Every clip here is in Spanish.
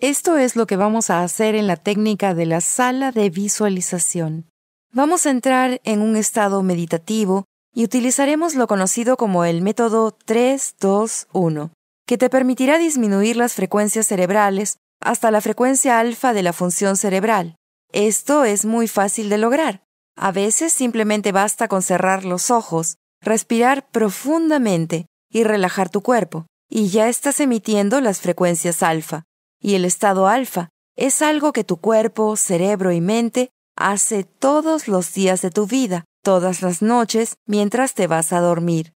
Esto es lo que vamos a hacer en la técnica de la sala de visualización. Vamos a entrar en un estado meditativo y utilizaremos lo conocido como el método 3-2-1, que te permitirá disminuir las frecuencias cerebrales hasta la frecuencia alfa de la función cerebral. Esto es muy fácil de lograr. A veces simplemente basta con cerrar los ojos, respirar profundamente y relajar tu cuerpo, y ya estás emitiendo las frecuencias alfa. Y el estado alfa es algo que tu cuerpo, cerebro y mente hace todos los días de tu vida, todas las noches, mientras te vas a dormir.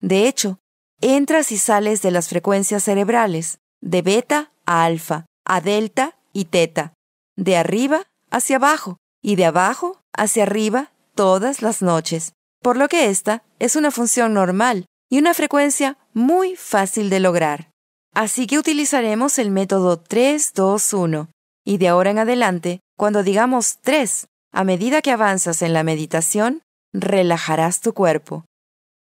De hecho, entras y sales de las frecuencias cerebrales, de beta a alfa, a delta y teta, de arriba hacia abajo y de abajo hacia arriba todas las noches, por lo que esta es una función normal y una frecuencia muy fácil de lograr. Así que utilizaremos el método 3-2-1 y de ahora en adelante, cuando digamos 3, a medida que avanzas en la meditación, relajarás tu cuerpo.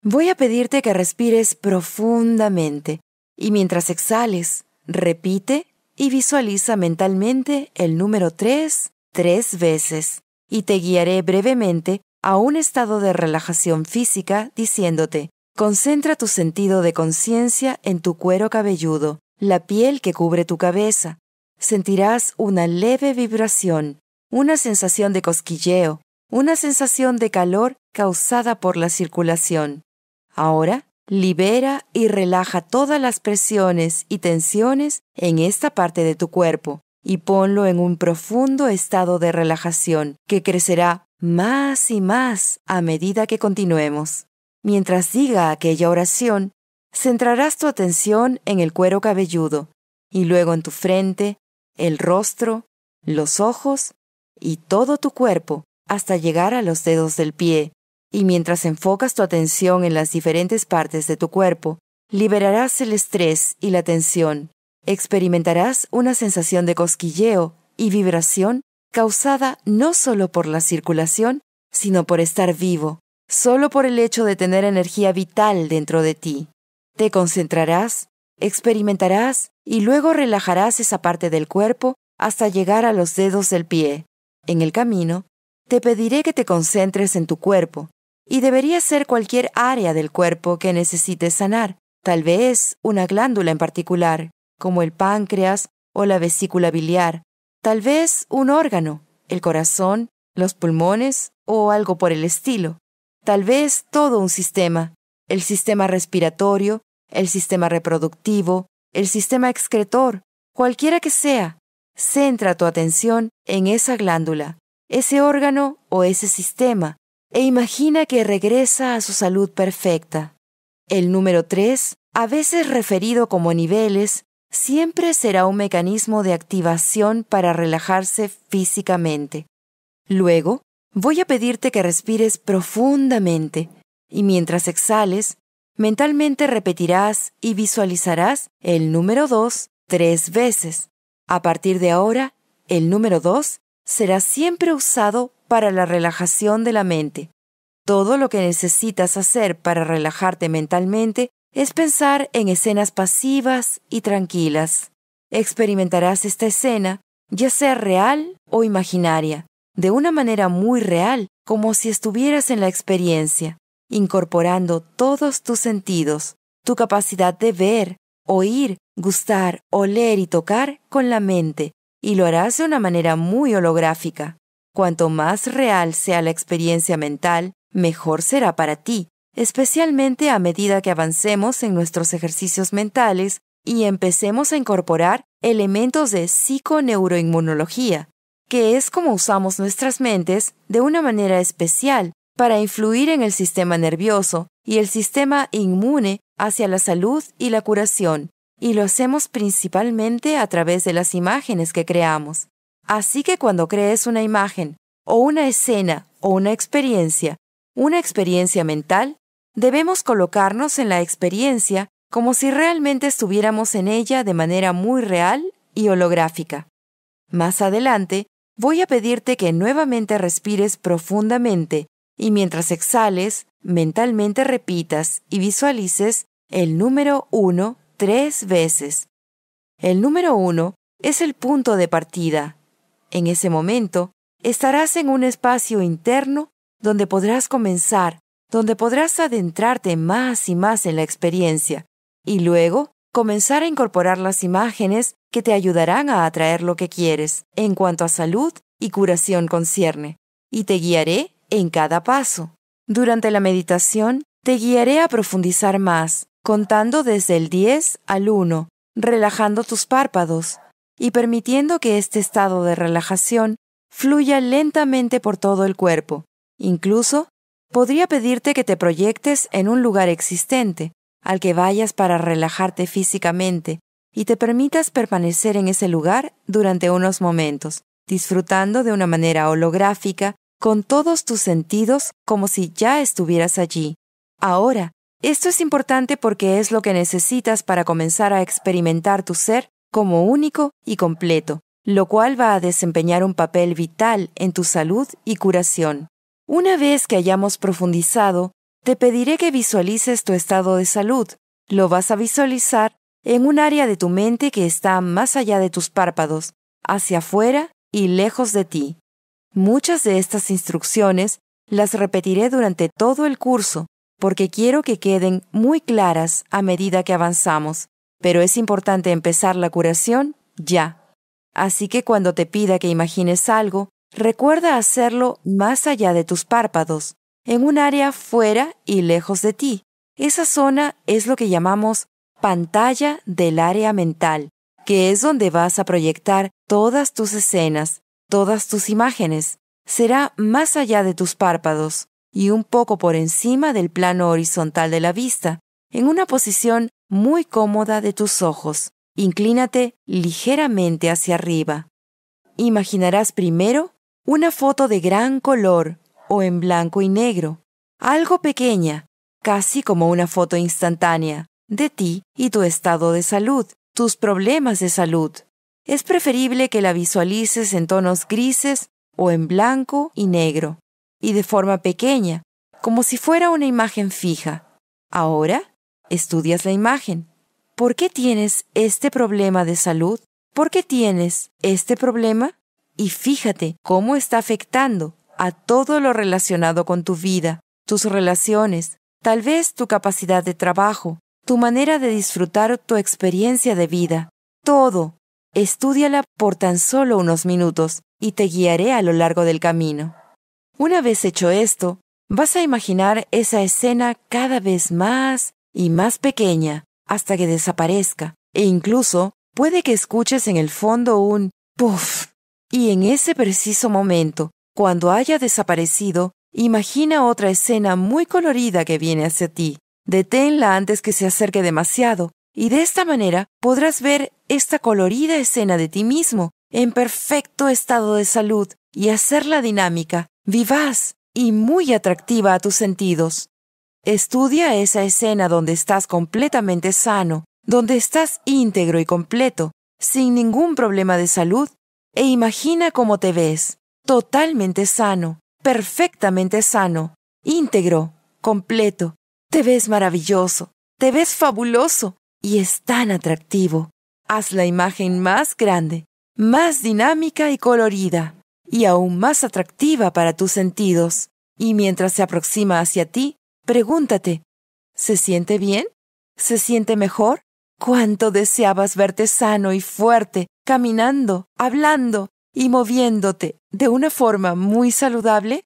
Voy a pedirte que respires profundamente y mientras exhales, repite y visualiza mentalmente el número 3 tres veces y te guiaré brevemente a un estado de relajación física diciéndote, concentra tu sentido de conciencia en tu cuero cabelludo, la piel que cubre tu cabeza. Sentirás una leve vibración, una sensación de cosquilleo, una sensación de calor causada por la circulación. Ahora, libera y relaja todas las presiones y tensiones en esta parte de tu cuerpo y ponlo en un profundo estado de relajación que crecerá más y más a medida que continuemos. Mientras diga aquella oración, centrarás tu atención en el cuero cabelludo y luego en tu frente, el rostro, los ojos y todo tu cuerpo hasta llegar a los dedos del pie. Y mientras enfocas tu atención en las diferentes partes de tu cuerpo, liberarás el estrés y la tensión experimentarás una sensación de cosquilleo y vibración causada no solo por la circulación, sino por estar vivo, solo por el hecho de tener energía vital dentro de ti. Te concentrarás, experimentarás y luego relajarás esa parte del cuerpo hasta llegar a los dedos del pie. En el camino, te pediré que te concentres en tu cuerpo, y debería ser cualquier área del cuerpo que necesites sanar, tal vez una glándula en particular, como el páncreas o la vesícula biliar, tal vez un órgano, el corazón, los pulmones o algo por el estilo, tal vez todo un sistema, el sistema respiratorio, el sistema reproductivo, el sistema excretor, cualquiera que sea, centra tu atención en esa glándula, ese órgano o ese sistema, e imagina que regresa a su salud perfecta. El número 3, a veces referido como niveles, siempre será un mecanismo de activación para relajarse físicamente. Luego, voy a pedirte que respires profundamente y mientras exhales, mentalmente repetirás y visualizarás el número 2 tres veces. A partir de ahora, el número 2 será siempre usado para la relajación de la mente. Todo lo que necesitas hacer para relajarte mentalmente es pensar en escenas pasivas y tranquilas. Experimentarás esta escena, ya sea real o imaginaria, de una manera muy real, como si estuvieras en la experiencia, incorporando todos tus sentidos, tu capacidad de ver, oír, gustar, oler y tocar con la mente, y lo harás de una manera muy holográfica. Cuanto más real sea la experiencia mental, mejor será para ti, especialmente a medida que avancemos en nuestros ejercicios mentales y empecemos a incorporar elementos de psiconeuroinmunología, que es como usamos nuestras mentes de una manera especial para influir en el sistema nervioso y el sistema inmune hacia la salud y la curación, y lo hacemos principalmente a través de las imágenes que creamos. Así que cuando crees una imagen, o una escena, o una experiencia, una experiencia mental, debemos colocarnos en la experiencia como si realmente estuviéramos en ella de manera muy real y holográfica. Más adelante, voy a pedirte que nuevamente respires profundamente y mientras exhales, mentalmente repitas y visualices el número 1 tres veces. El número 1 es el punto de partida. En ese momento, estarás en un espacio interno donde podrás comenzar, donde podrás adentrarte más y más en la experiencia, y luego comenzar a incorporar las imágenes que te ayudarán a atraer lo que quieres en cuanto a salud y curación concierne, y te guiaré en cada paso. Durante la meditación, te guiaré a profundizar más, contando desde el 10 al 1, relajando tus párpados y permitiendo que este estado de relajación fluya lentamente por todo el cuerpo. Incluso, podría pedirte que te proyectes en un lugar existente, al que vayas para relajarte físicamente, y te permitas permanecer en ese lugar durante unos momentos, disfrutando de una manera holográfica con todos tus sentidos como si ya estuvieras allí. Ahora, esto es importante porque es lo que necesitas para comenzar a experimentar tu ser como único y completo, lo cual va a desempeñar un papel vital en tu salud y curación. Una vez que hayamos profundizado, te pediré que visualices tu estado de salud. Lo vas a visualizar en un área de tu mente que está más allá de tus párpados, hacia afuera y lejos de ti. Muchas de estas instrucciones las repetiré durante todo el curso porque quiero que queden muy claras a medida que avanzamos, pero es importante empezar la curación ya. Así que cuando te pida que imagines algo, recuerda hacerlo más allá de tus párpados, en un área fuera y lejos de ti. Esa zona es lo que llamamos pantalla del área mental, que es donde vas a proyectar todas tus escenas, todas tus imágenes. Será más allá de tus párpados y un poco por encima del plano horizontal de la vista, en una posición muy cómoda de tus ojos. Inclínate ligeramente hacia arriba. Imaginarás primero una foto de gran color o en blanco y negro, algo pequeña, casi como una foto instantánea, de ti y tu estado de salud, tus problemas de salud. Es preferible que la visualices en tonos grises o en blanco y negro, y de forma pequeña, como si fuera una imagen fija. Ahora, estudias la imagen. ¿Por qué tienes este problema de salud? ¿Por qué tienes este problema? Y fíjate cómo está afectando a todo lo relacionado con tu vida, tus relaciones, tal vez tu capacidad de trabajo, tu manera de disfrutar tu experiencia de vida. Todo Estúdiala por tan solo unos minutos y te guiaré a lo largo del camino. Una vez hecho esto, vas a imaginar esa escena cada vez más y más pequeña hasta que desaparezca, e incluso puede que escuches en el fondo un puff. Y en ese preciso momento, cuando haya desaparecido, imagina otra escena muy colorida que viene hacia ti. Deténla antes que se acerque demasiado y de esta manera podrás ver esta colorida escena de ti mismo en perfecto estado de salud y hacerla dinámica, vivaz y muy atractiva a tus sentidos. Estudia esa escena donde estás completamente sano, donde estás íntegro y completo, sin ningún problema de salud, e imagina cómo te ves, totalmente sano, perfectamente sano, íntegro, completo. Te ves maravilloso, te ves fabuloso, y es tan atractivo. Haz la imagen más grande, más dinámica y colorida, y aún más atractiva para tus sentidos. Y mientras se aproxima hacia ti, pregúntate, ¿se siente bien? ¿Se siente mejor? ¿Cuánto deseabas verte sano y fuerte, caminando, hablando y moviéndote de una forma muy saludable?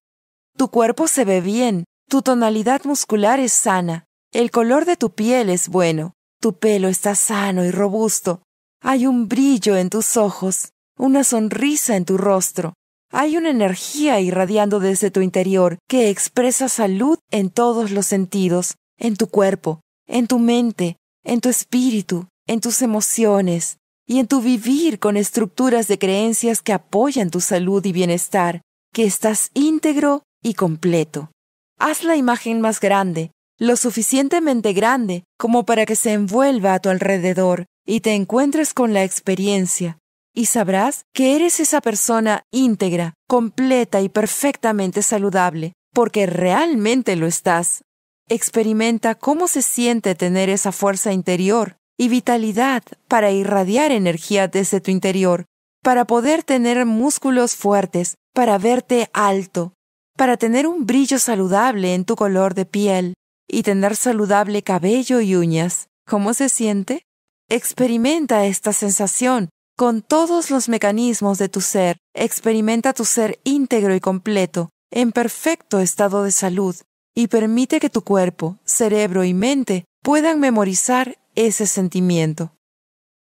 Tu cuerpo se ve bien, tu tonalidad muscular es sana, el color de tu piel es bueno, tu pelo está sano y robusto. Hay un brillo en tus ojos, una sonrisa en tu rostro. Hay una energía irradiando desde tu interior que expresa salud en todos los sentidos, en tu cuerpo, en tu mente, en tu espíritu, en tus emociones y en tu vivir con estructuras de creencias que apoyan tu salud y bienestar, que estás íntegro y completo. Haz la imagen más grande, lo suficientemente grande como para que se envuelva a tu alrededor y te encuentres con la experiencia, y sabrás que eres esa persona íntegra, completa y perfectamente saludable, porque realmente lo estás. Experimenta cómo se siente tener esa fuerza interior y vitalidad para irradiar energía desde tu interior, para poder tener músculos fuertes, para verte alto, para tener un brillo saludable en tu color de piel y tener saludable cabello y uñas. ¿Cómo se siente? Experimenta esta sensación con todos los mecanismos de tu ser. Experimenta tu ser íntegro y completo, en perfecto estado de salud, y permite que tu cuerpo, cerebro y mente puedan memorizar ese sentimiento.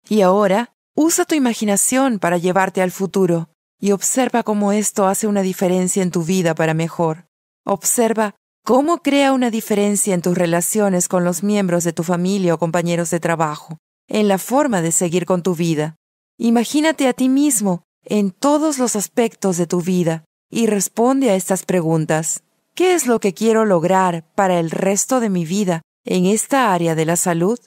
Y ahora, usa tu imaginación para llevarte al futuro y observa cómo esto hace una diferencia en tu vida para mejor. Observa cómo crea una diferencia en tus relaciones con los miembros de tu familia o compañeros de trabajo, en la forma de seguir con tu vida. Imagínate a ti mismo en todos los aspectos de tu vida y responde a estas preguntas. ¿Qué es lo que quiero lograr para el resto de mi vida en esta área de la salud?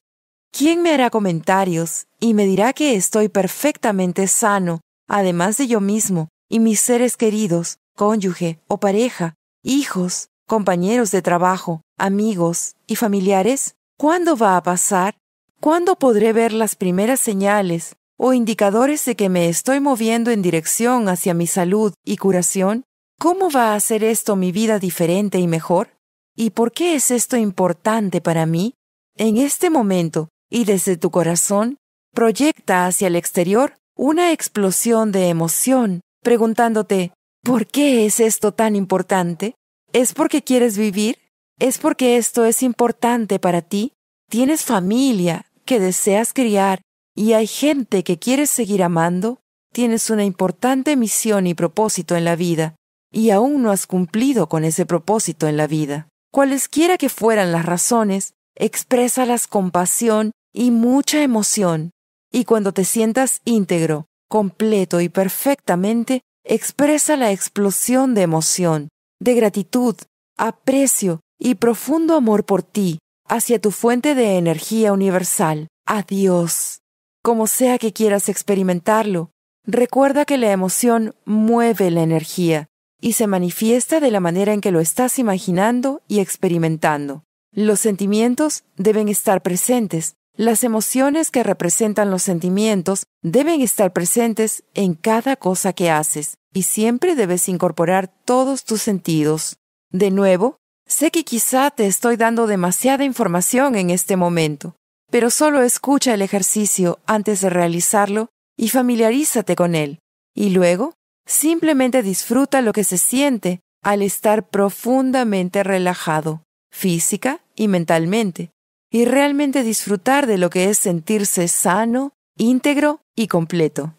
¿Quién me hará comentarios y me dirá que estoy perfectamente sano, además de yo mismo y mis seres queridos, cónyuge o pareja, hijos, compañeros de trabajo, amigos y familiares? ¿Cuándo va a pasar? ¿Cuándo podré ver las primeras señales o indicadores de que me estoy moviendo en dirección hacia mi salud y curación? ¿Cómo va a hacer esto mi vida diferente y mejor? ¿Y por qué es esto importante para mí? En este momento y desde tu corazón, proyecta hacia el exterior una explosión de emoción, preguntándote, ¿por qué es esto tan importante? ¿Es porque quieres vivir? ¿Es porque esto es importante para ti? ¿Tienes familia que deseas criar y hay gente que quieres seguir amando, tienes una importante misión y propósito en la vida, y aún no has cumplido con ese propósito en la vida. Cualesquiera que fueran las razones, exprésalas con pasión y mucha emoción, y cuando te sientas íntegro, completo y perfectamente, expresa la explosión de emoción, de gratitud, aprecio y profundo amor por ti hacia tu fuente de energía universal, a Dios. Como sea que quieras experimentarlo, recuerda que la emoción mueve la energía y se manifiesta de la manera en que lo estás imaginando y experimentando. Los sentimientos deben estar presentes. Las emociones que representan los sentimientos deben estar presentes en cada cosa que haces y siempre debes incorporar todos tus sentidos. De nuevo, sé que quizá te estoy dando demasiada información en este momento, pero solo escucha el ejercicio antes de realizarlo y familiarízate con él. Y luego, simplemente disfruta lo que se siente al estar profundamente relajado, física y mentalmente, y realmente disfrutar de lo que es sentirse sano, íntegro y completo.